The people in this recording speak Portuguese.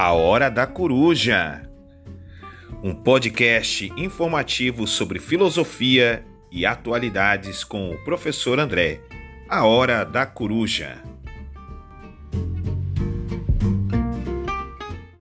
A Hora da Coruja, um podcast informativo sobre filosofia e atualidades com o professor André. A Hora da Coruja.